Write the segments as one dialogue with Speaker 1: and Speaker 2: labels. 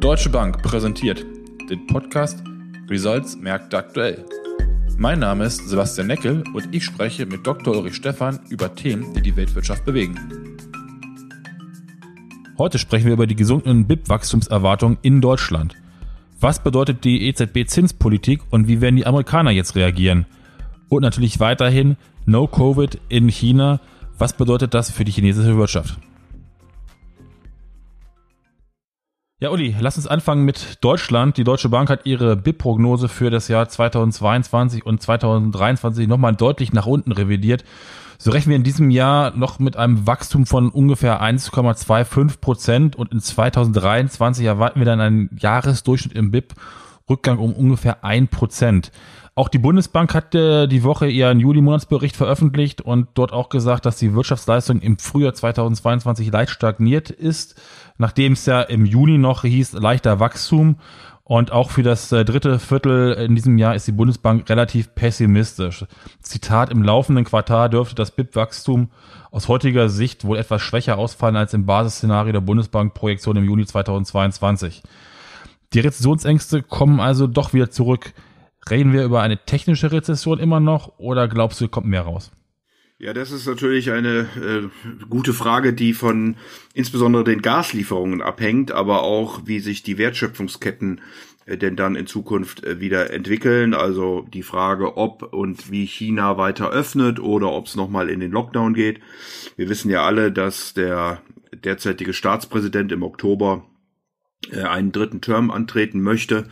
Speaker 1: Deutsche Bank präsentiert den Podcast Results Märkte aktuell. Mein Name ist Sebastian Neckel und ich spreche mit Dr. Ulrich Stephan über Themen, die die Weltwirtschaft bewegen. Heute sprechen wir über die gesunkenen BIP-Wachstumserwartungen in Deutschland. Was bedeutet die EZB-Zinspolitik und wie werden die Amerikaner jetzt reagieren? Und natürlich weiterhin No Covid in China. Was bedeutet das für die chinesische Wirtschaft? Ja, Uli, lass uns anfangen mit Deutschland. Die Deutsche Bank hat ihre BIP-Prognose für das Jahr 2022 und 2023 nochmal deutlich nach unten revidiert. So rechnen wir in diesem Jahr noch mit einem Wachstum von ungefähr 1,25 Prozent und in 2023 erwarten wir dann einen Jahresdurchschnitt im BIP Rückgang um ungefähr ein Prozent. Auch die Bundesbank hat äh, die Woche ihren Juli-Monatsbericht veröffentlicht und dort auch gesagt, dass die Wirtschaftsleistung im Frühjahr 2022 leicht stagniert ist, nachdem es ja im Juni noch hieß leichter Wachstum. Und auch für das äh, dritte Viertel in diesem Jahr ist die Bundesbank relativ pessimistisch. Zitat, im laufenden Quartal dürfte das BIP-Wachstum aus heutiger Sicht wohl etwas schwächer ausfallen als im Basisszenario der Bundesbank-Projektion im Juni 2022. Die Rezessionsängste kommen also doch wieder zurück. Reden wir über eine technische Rezession immer noch oder glaubst du, kommt mehr raus?
Speaker 2: Ja, das ist natürlich eine äh, gute Frage, die von insbesondere den Gaslieferungen abhängt, aber auch wie sich die Wertschöpfungsketten äh, denn dann in Zukunft äh, wieder entwickeln. Also die Frage, ob und wie China weiter öffnet oder ob es nochmal in den Lockdown geht. Wir wissen ja alle, dass der derzeitige Staatspräsident im Oktober äh, einen dritten Term antreten möchte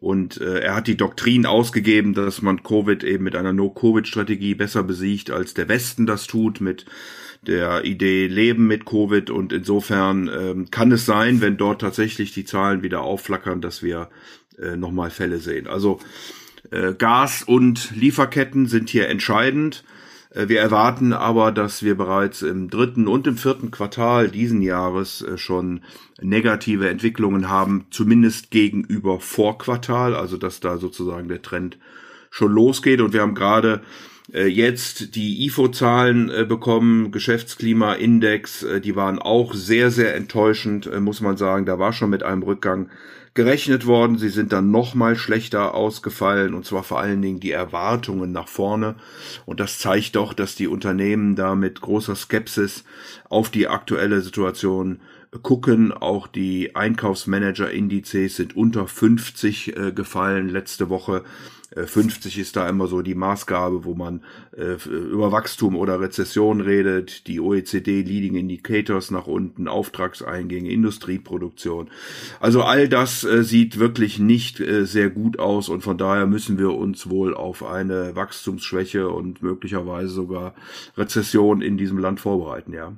Speaker 2: und äh, er hat die Doktrin ausgegeben, dass man Covid eben mit einer No-Covid-Strategie besser besiegt, als der Westen das tut, mit der Idee Leben mit Covid. Und insofern ähm, kann es sein, wenn dort tatsächlich die Zahlen wieder aufflackern, dass wir äh, nochmal Fälle sehen. Also äh, Gas und Lieferketten sind hier entscheidend. Äh, wir erwarten aber, dass wir bereits im dritten und im vierten Quartal diesen Jahres äh, schon negative Entwicklungen haben, zumindest gegenüber Vorquartal, also dass da sozusagen der Trend schon losgeht. Und wir haben gerade jetzt die IFO-Zahlen bekommen, Geschäftsklimaindex, die waren auch sehr, sehr enttäuschend, muss man sagen. Da war schon mit einem Rückgang gerechnet worden. Sie sind dann noch mal schlechter ausgefallen und zwar vor allen Dingen die Erwartungen nach vorne. Und das zeigt doch, dass die Unternehmen da mit großer Skepsis auf die aktuelle Situation gucken. Auch die Einkaufsmanager-Indizes sind unter 50 äh, gefallen letzte Woche. 50 äh, ist da immer so die Maßgabe, wo man äh, über Wachstum oder Rezession redet, die OECD Leading Indicators nach unten, Auftragseingänge, Industrieproduktion. Also all das äh, sieht wirklich nicht äh, sehr gut aus und von daher müssen wir uns wohl auf eine Wachstumsschwäche und möglicherweise sogar Rezession in diesem Land vorbereiten, ja.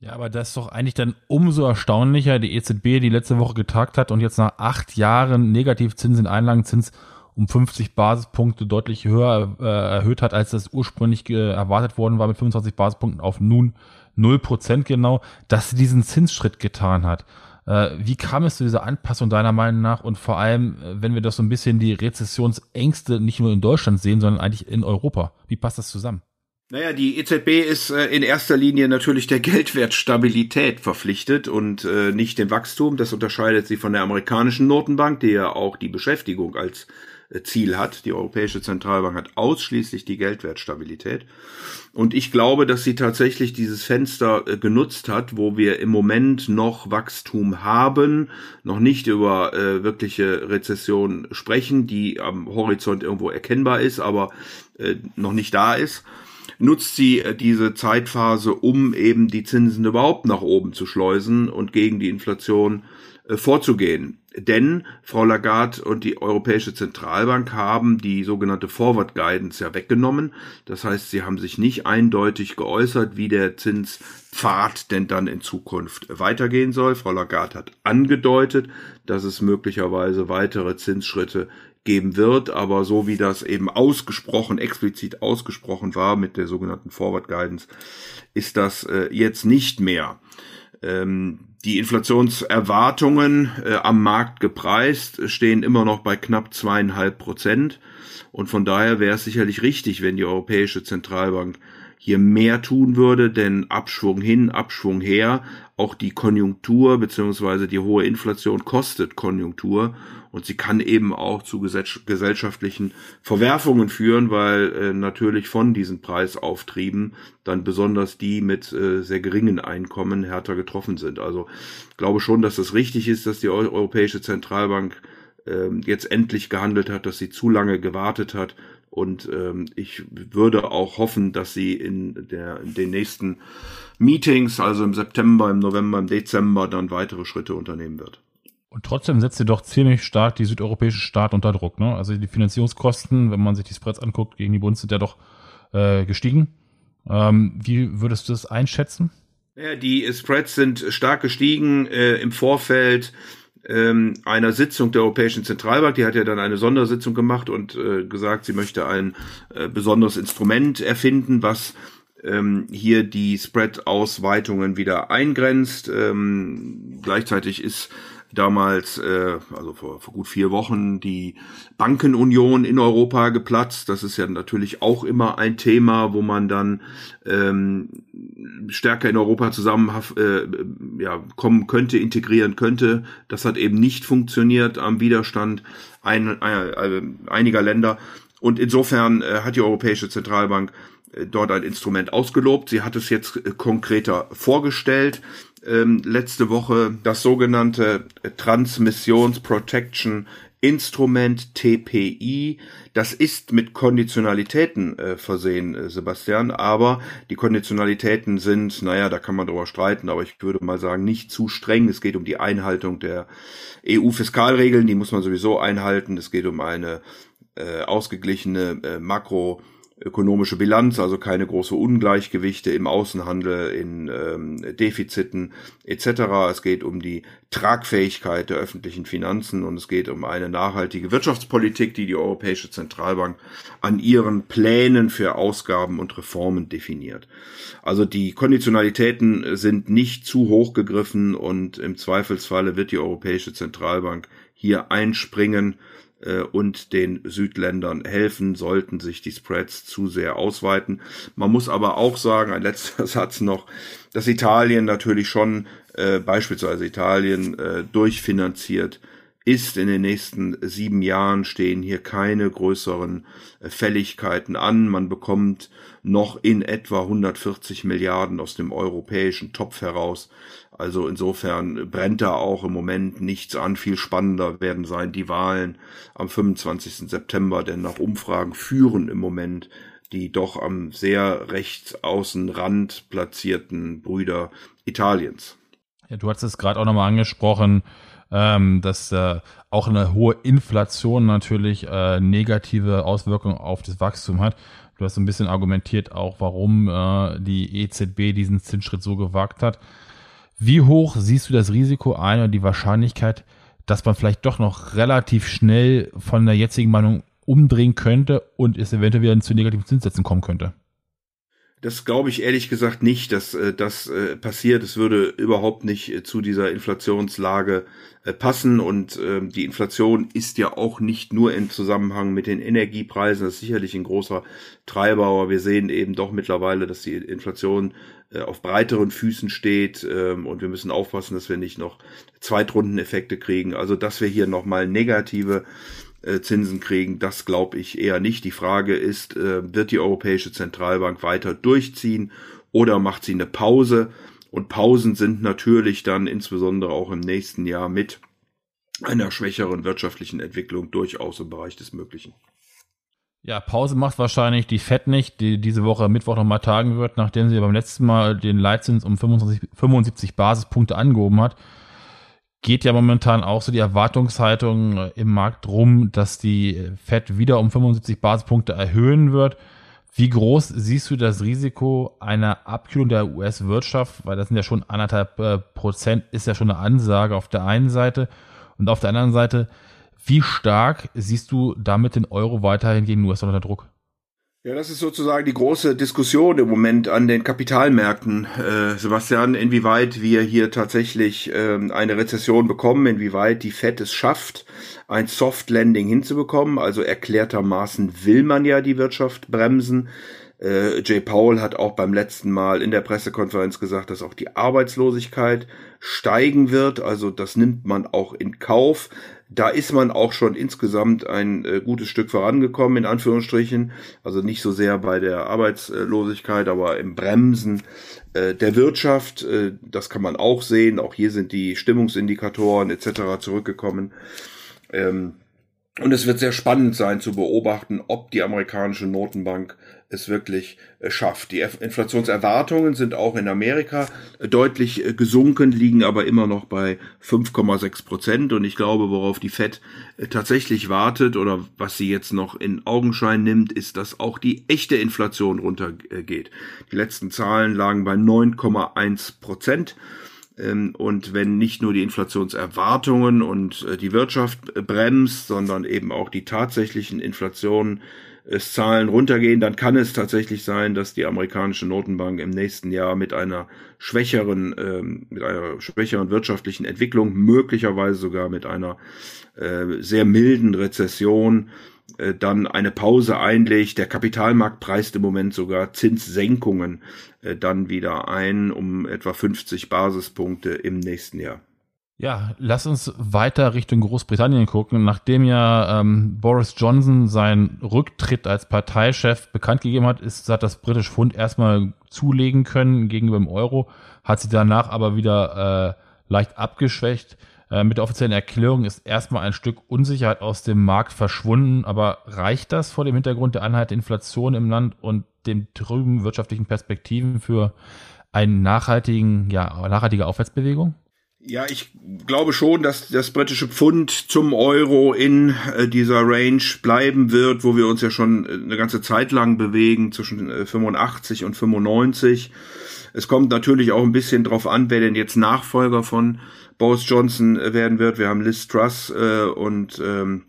Speaker 1: Ja, aber das ist doch eigentlich dann umso erstaunlicher, die EZB, die letzte Woche getagt hat und jetzt nach acht Jahren Negativzinsen, Einlagenzins um 50 Basispunkte deutlich höher äh, erhöht hat, als das ursprünglich äh, erwartet worden war mit 25 Basispunkten auf nun 0% genau, dass sie diesen Zinsschritt getan hat. Äh, wie kam es zu dieser Anpassung deiner Meinung nach und vor allem, äh, wenn wir das so ein bisschen die Rezessionsängste nicht nur in Deutschland sehen, sondern eigentlich in Europa? Wie passt das zusammen?
Speaker 2: Naja, die EZB ist äh, in erster Linie natürlich der Geldwertstabilität verpflichtet und äh, nicht dem Wachstum. Das unterscheidet sie von der amerikanischen Notenbank, die ja auch die Beschäftigung als Ziel hat. Die Europäische Zentralbank hat ausschließlich die Geldwertstabilität. Und ich glaube, dass sie tatsächlich dieses Fenster äh, genutzt hat, wo wir im Moment noch Wachstum haben, noch nicht über äh, wirkliche Rezession sprechen, die am Horizont irgendwo erkennbar ist, aber äh, noch nicht da ist nutzt sie äh, diese Zeitphase, um eben die Zinsen überhaupt nach oben zu schleusen und gegen die Inflation äh, vorzugehen. Denn Frau Lagarde und die Europäische Zentralbank haben die sogenannte Forward Guidance ja weggenommen. Das heißt, sie haben sich nicht eindeutig geäußert, wie der Zinspfad denn dann in Zukunft weitergehen soll. Frau Lagarde hat angedeutet, dass es möglicherweise weitere Zinsschritte geben wird, aber so wie das eben ausgesprochen, explizit ausgesprochen war mit der sogenannten Forward Guidance, ist das äh, jetzt nicht mehr. Ähm, die Inflationserwartungen äh, am Markt gepreist stehen immer noch bei knapp zweieinhalb Prozent. Und von daher wäre es sicherlich richtig, wenn die Europäische Zentralbank hier mehr tun würde, denn Abschwung hin, Abschwung her, auch die Konjunktur beziehungsweise die hohe Inflation kostet Konjunktur und sie kann eben auch zu gesellschaftlichen Verwerfungen führen, weil äh, natürlich von diesen Preisauftrieben dann besonders die mit äh, sehr geringen Einkommen härter getroffen sind. Also glaube schon, dass es richtig ist, dass die Europäische Zentralbank äh, jetzt endlich gehandelt hat, dass sie zu lange gewartet hat. Und ähm, ich würde auch hoffen, dass sie in, der, in den nächsten Meetings, also im September, im November, im Dezember, dann weitere Schritte unternehmen wird.
Speaker 1: Und trotzdem setzt sie doch ziemlich stark die südeuropäische Staat unter Druck. Ne? Also die Finanzierungskosten, wenn man sich die Spreads anguckt, gegen die Bund sind ja doch äh, gestiegen. Ähm, wie würdest du das einschätzen?
Speaker 2: Ja, die Spreads sind stark gestiegen äh, im Vorfeld ähm, einer Sitzung der Europäischen Zentralbank. Die hat ja dann eine Sondersitzung gemacht und äh, gesagt, sie möchte ein äh, besonderes Instrument erfinden, was ähm, hier die Spread-Ausweitungen wieder eingrenzt. Ähm, gleichzeitig ist damals, äh, also vor, vor gut vier Wochen, die Bankenunion in Europa geplatzt. Das ist ja natürlich auch immer ein Thema, wo man dann ähm, stärker in Europa zusammen äh, ja, kommen könnte, integrieren könnte. Das hat eben nicht funktioniert am Widerstand ein, äh, äh einiger Länder. Und insofern äh, hat die Europäische Zentralbank äh, dort ein Instrument ausgelobt. Sie hat es jetzt konkreter vorgestellt ähm, letzte Woche das sogenannte Transmissions Protection Instrument TPI. Das ist mit Konditionalitäten äh, versehen, äh, Sebastian, aber die Konditionalitäten sind, naja, da kann man drüber streiten, aber ich würde mal sagen, nicht zu streng. Es geht um die Einhaltung der EU-Fiskalregeln, die muss man sowieso einhalten. Es geht um eine äh, ausgeglichene äh, Makro- ökonomische Bilanz, also keine große Ungleichgewichte im Außenhandel, in ähm, Defiziten etc. Es geht um die Tragfähigkeit der öffentlichen Finanzen und es geht um eine nachhaltige Wirtschaftspolitik, die die Europäische Zentralbank an ihren Plänen für Ausgaben und Reformen definiert. Also die Konditionalitäten sind nicht zu hoch gegriffen und im Zweifelsfalle wird die Europäische Zentralbank hier einspringen und den Südländern helfen, sollten sich die Spreads zu sehr ausweiten. Man muss aber auch sagen, ein letzter Satz noch, dass Italien natürlich schon äh, beispielsweise Italien äh, durchfinanziert ist. In den nächsten sieben Jahren stehen hier keine größeren äh, Fälligkeiten an. Man bekommt noch in etwa 140 Milliarden aus dem europäischen Topf heraus. Also insofern brennt da auch im Moment nichts an. Viel spannender werden sein die Wahlen am 25. September, denn nach Umfragen führen im Moment die doch am sehr rechtsaußenrand platzierten Brüder Italiens.
Speaker 1: Ja, du hast es gerade auch nochmal angesprochen, ähm, dass äh, auch eine hohe Inflation natürlich äh, negative Auswirkungen auf das Wachstum hat. Du hast ein bisschen argumentiert auch, warum äh, die EZB diesen Zinsschritt so gewagt hat. Wie hoch siehst du das Risiko ein oder die Wahrscheinlichkeit, dass man vielleicht doch noch relativ schnell von der jetzigen Meinung umdrehen könnte und es eventuell wieder zu negativen Zinssätzen kommen könnte?
Speaker 2: Das glaube ich ehrlich gesagt nicht, dass äh, das äh, passiert. Es würde überhaupt nicht äh, zu dieser Inflationslage äh, passen und ähm, die Inflation ist ja auch nicht nur im Zusammenhang mit den Energiepreisen. Das ist sicherlich ein großer Treiber, aber wir sehen eben doch mittlerweile, dass die Inflation äh, auf breiteren Füßen steht ähm, und wir müssen aufpassen, dass wir nicht noch Zweitrundeneffekte kriegen. Also dass wir hier nochmal negative äh, Zinsen kriegen, das glaube ich eher nicht. Die Frage ist, äh, wird die Europäische Zentralbank weiter durchziehen oder macht sie eine Pause? Und Pausen sind natürlich dann insbesondere auch im nächsten Jahr mit einer schwächeren wirtschaftlichen Entwicklung durchaus im Bereich des Möglichen.
Speaker 1: Ja, Pause macht wahrscheinlich die FED nicht, die diese Woche Mittwoch nochmal tagen wird, nachdem sie beim letzten Mal den Leitzins um 25, 75 Basispunkte angehoben hat geht ja momentan auch so die Erwartungshaltung äh, im Markt rum, dass die Fed wieder um 75 Basispunkte erhöhen wird. Wie groß siehst du das Risiko einer Abkühlung der US-Wirtschaft? Weil das sind ja schon anderthalb äh, Prozent, ist ja schon eine Ansage auf der einen Seite. Und auf der anderen Seite, wie stark siehst du damit den Euro weiterhin gegen US-Dollar unter Druck?
Speaker 2: Ja, das ist sozusagen die große Diskussion im Moment an den Kapitalmärkten, äh, Sebastian, inwieweit wir hier tatsächlich ähm, eine Rezession bekommen, inwieweit die Fed es schafft, ein Soft Landing hinzubekommen. Also erklärtermaßen will man ja die Wirtschaft bremsen. Äh, Jay Powell hat auch beim letzten Mal in der Pressekonferenz gesagt, dass auch die Arbeitslosigkeit steigen wird. Also das nimmt man auch in Kauf. Da ist man auch schon insgesamt ein äh, gutes Stück vorangekommen, in Anführungsstrichen. Also nicht so sehr bei der Arbeitslosigkeit, aber im Bremsen äh, der Wirtschaft. Äh, das kann man auch sehen. Auch hier sind die Stimmungsindikatoren etc. zurückgekommen. Ähm, und es wird sehr spannend sein zu beobachten, ob die amerikanische Notenbank es wirklich äh, schafft. Die Inflationserwartungen sind auch in Amerika äh, deutlich äh, gesunken, liegen aber immer noch bei 5,6 Prozent. Und ich glaube, worauf die Fed tatsächlich wartet oder was sie jetzt noch in Augenschein nimmt, ist, dass auch die echte Inflation runtergeht. Die letzten Zahlen lagen bei 9,1 Prozent. Ähm, und wenn nicht nur die Inflationserwartungen und die Wirtschaft bremst, sondern eben auch die tatsächlichen Inflationszahlen runtergehen, dann kann es tatsächlich sein, dass die amerikanische Notenbank im nächsten Jahr mit einer schwächeren, ähm, mit einer schwächeren wirtschaftlichen Entwicklung, möglicherweise sogar mit einer äh, sehr milden Rezession äh, dann eine Pause einlegt. Der Kapitalmarkt preist im Moment sogar Zinssenkungen äh, dann wieder ein um etwa 50 Basispunkte im nächsten Jahr.
Speaker 1: Ja, lass uns weiter Richtung Großbritannien gucken. Nachdem ja ähm, Boris Johnson seinen Rücktritt als Parteichef bekannt gegeben hat, ist, hat das britische Pfund erstmal zulegen können gegenüber dem Euro, hat sie danach aber wieder äh, leicht abgeschwächt. Äh, mit der offiziellen Erklärung ist erstmal ein Stück Unsicherheit aus dem Markt verschwunden, aber reicht das vor dem Hintergrund der Einheit der Inflation im Land und den trüben wirtschaftlichen Perspektiven für einen nachhaltigen, ja, nachhaltige Aufwärtsbewegung?
Speaker 2: Ja, ich glaube schon, dass das britische Pfund zum Euro in äh, dieser Range bleiben wird, wo wir uns ja schon äh, eine ganze Zeit lang bewegen, zwischen äh, 85 und 95. Es kommt natürlich auch ein bisschen drauf an, wer denn jetzt Nachfolger von Boris Johnson äh, werden wird. Wir haben Liz Truss äh, und ähm,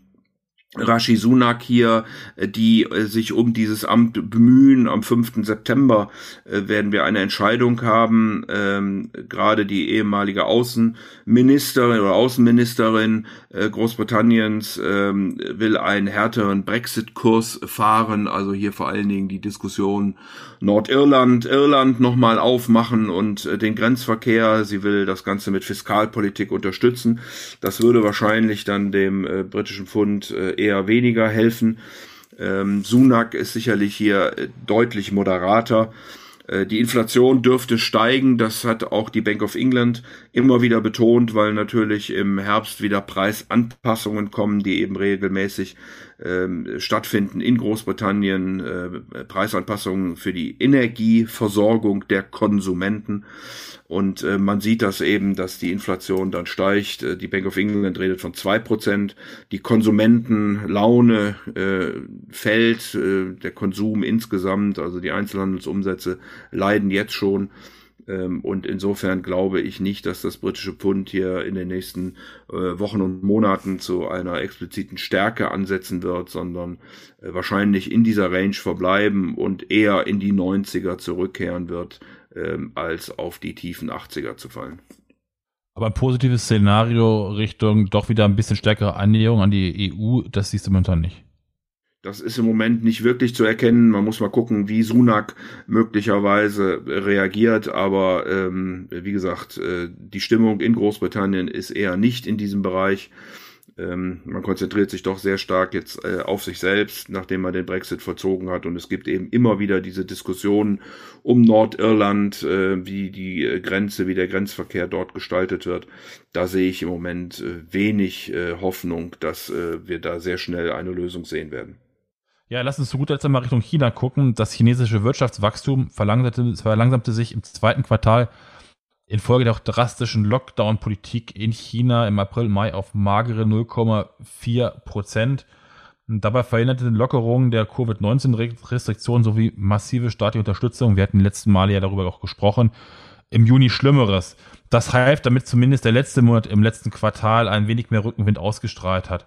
Speaker 2: Rashi Sunak hier, äh, die äh, sich um dieses Amt bemühen. Am 5. September äh, werden wir eine Entscheidung haben. Ähm, gerade die ehemalige Außenministerin oder Außenministerin Großbritanniens ähm, will einen härteren Brexit-Kurs fahren. Also hier vor allen Dingen die Diskussion Nordirland, Irland nochmal aufmachen und den Grenzverkehr. Sie will das Ganze mit Fiskalpolitik unterstützen. Das würde wahrscheinlich dann dem britischen Pfund äh, eher weniger helfen. Ähm, Sunak ist sicherlich hier äh, deutlich moderater. Äh, die Inflation dürfte steigen, das hat auch die Bank of England immer wieder betont, weil natürlich im Herbst wieder Preisanpassungen kommen, die eben regelmäßig ähm, stattfinden in Großbritannien, äh, Preisanpassungen für die Energieversorgung der Konsumenten. Und äh, man sieht das eben, dass die Inflation dann steigt. Äh, die Bank of England redet von zwei Prozent. Die Konsumentenlaune äh, fällt, äh, der Konsum insgesamt, also die Einzelhandelsumsätze leiden jetzt schon. Ähm, und insofern glaube ich nicht, dass das britische Pfund hier in den nächsten äh, Wochen und Monaten zu einer expliziten Stärke ansetzen wird, sondern äh, wahrscheinlich in dieser Range verbleiben und eher in die 90er zurückkehren wird, ähm, als auf die tiefen 80er zu fallen.
Speaker 1: Aber ein positives Szenario Richtung doch wieder ein bisschen stärkere Annäherung an die EU, das siehst du momentan nicht.
Speaker 2: Das ist im Moment nicht wirklich zu erkennen. Man muss mal gucken, wie Sunak möglicherweise reagiert. Aber ähm, wie gesagt, äh, die Stimmung in Großbritannien ist eher nicht in diesem Bereich. Ähm, man konzentriert sich doch sehr stark jetzt äh, auf sich selbst, nachdem man den Brexit verzogen hat. Und es gibt eben immer wieder diese Diskussionen um Nordirland, äh, wie die äh, Grenze, wie der Grenzverkehr dort gestaltet wird. Da sehe ich im Moment äh, wenig äh, Hoffnung, dass wir da sehr schnell eine Lösung sehen werden.
Speaker 1: Ja, lass uns zu guter Letzt mal Richtung China gucken. Das chinesische Wirtschaftswachstum verlangsamte, verlangsamte sich im zweiten Quartal infolge der drastischen Lockdown-Politik in China im April, Mai auf magere 0,4 Prozent. Dabei verhinderte die Lockerung der Covid-19-Restriktionen sowie massive staatliche Unterstützung, wir hatten die letzten Male ja darüber auch gesprochen, im Juni Schlimmeres. Das half, damit zumindest der letzte Monat im letzten Quartal ein wenig mehr Rückenwind ausgestrahlt hat.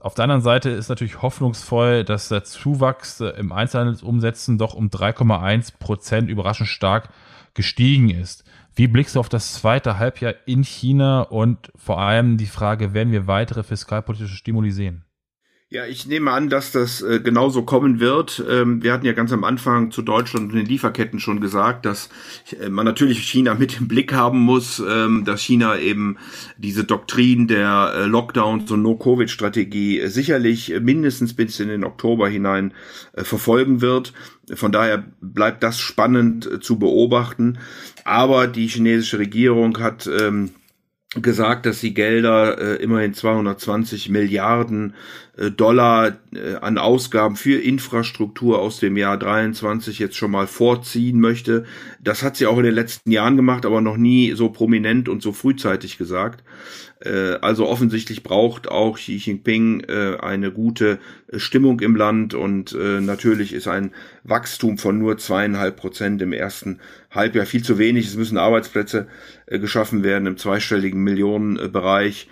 Speaker 1: Auf der anderen Seite ist natürlich hoffnungsvoll, dass der Zuwachs äh, im Einzelhandelsumsätzen doch um 3,1 Prozent überraschend stark gestiegen ist. Wie blickst du auf das zweite Halbjahr in China und vor allem die Frage, werden wir weitere fiskalpolitische Stimuli sehen?
Speaker 2: Ja, ich nehme an, dass das äh, genauso kommen wird. Ähm, wir hatten ja ganz am Anfang zu Deutschland und den Lieferketten schon gesagt, dass äh, man natürlich China mit im Blick haben muss, ähm, dass China eben diese Doktrin der äh, Lockdowns und No-Covid-Strategie äh, sicherlich mindestens bis in den Oktober hinein äh, verfolgen wird. Von daher bleibt das spannend äh, zu beobachten. Aber die chinesische Regierung hat ähm, gesagt, dass sie Gelder äh, immerhin 220 Milliarden äh, Dollar äh, an Ausgaben für Infrastruktur aus dem Jahr 23 jetzt schon mal vorziehen möchte. Das hat sie auch in den letzten Jahren gemacht, aber noch nie so prominent und so frühzeitig gesagt. Äh, also offensichtlich braucht auch Xi Jinping äh, eine gute äh, Stimmung im Land und natürlich ist ein Wachstum von nur zweieinhalb Prozent im ersten Halbjahr viel zu wenig. Es müssen Arbeitsplätze geschaffen werden im zweistelligen Millionenbereich.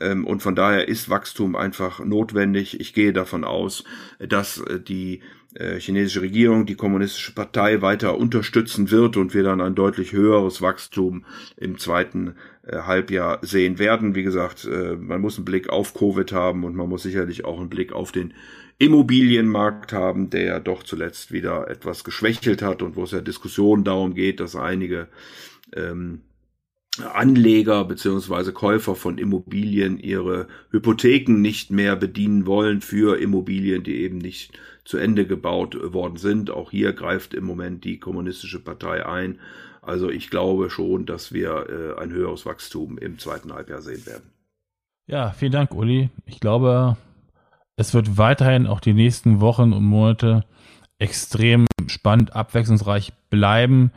Speaker 2: Ähm, und von daher ist Wachstum einfach notwendig. Ich gehe davon aus, dass die chinesische Regierung die kommunistische Partei weiter unterstützen wird und wir dann ein deutlich höheres Wachstum im zweiten Halbjahr sehen werden. Wie gesagt, äh, man muss einen Blick auf Covid haben und man muss sicherlich auch einen Blick auf den Immobilienmarkt haben, der ja doch zuletzt wieder etwas geschwächelt hat und wo es ja Diskussionen darum geht, dass einige ähm, Anleger beziehungsweise Käufer von Immobilien ihre Hypotheken nicht mehr bedienen wollen für Immobilien, die eben nicht zu Ende gebaut worden sind. Auch hier greift im Moment die kommunistische Partei ein also ich glaube schon, dass wir äh, ein höheres Wachstum im zweiten Halbjahr sehen werden.
Speaker 1: Ja, vielen Dank, Uli. Ich glaube, es wird weiterhin auch die nächsten Wochen und Monate extrem spannend, abwechslungsreich bleiben.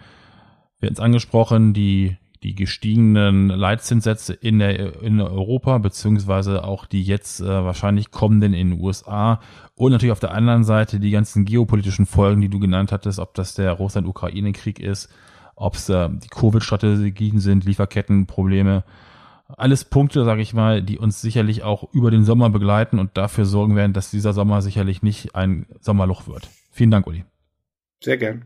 Speaker 1: Wir hatten es angesprochen, die, die gestiegenen Leitzinssätze in, der, in Europa, beziehungsweise auch die jetzt äh, wahrscheinlich kommenden in den USA. Und natürlich auf der anderen Seite die ganzen geopolitischen Folgen, die du genannt hattest, ob das der Russland-Ukraine-Krieg ist, ob es äh, die Covid-Strategien sind, Lieferkettenprobleme. Alles Punkte, sage ich mal, die uns sicherlich auch über den Sommer begleiten und dafür sorgen werden, dass dieser Sommer sicherlich nicht ein Sommerloch wird. Vielen Dank, Uli.
Speaker 2: Sehr gern.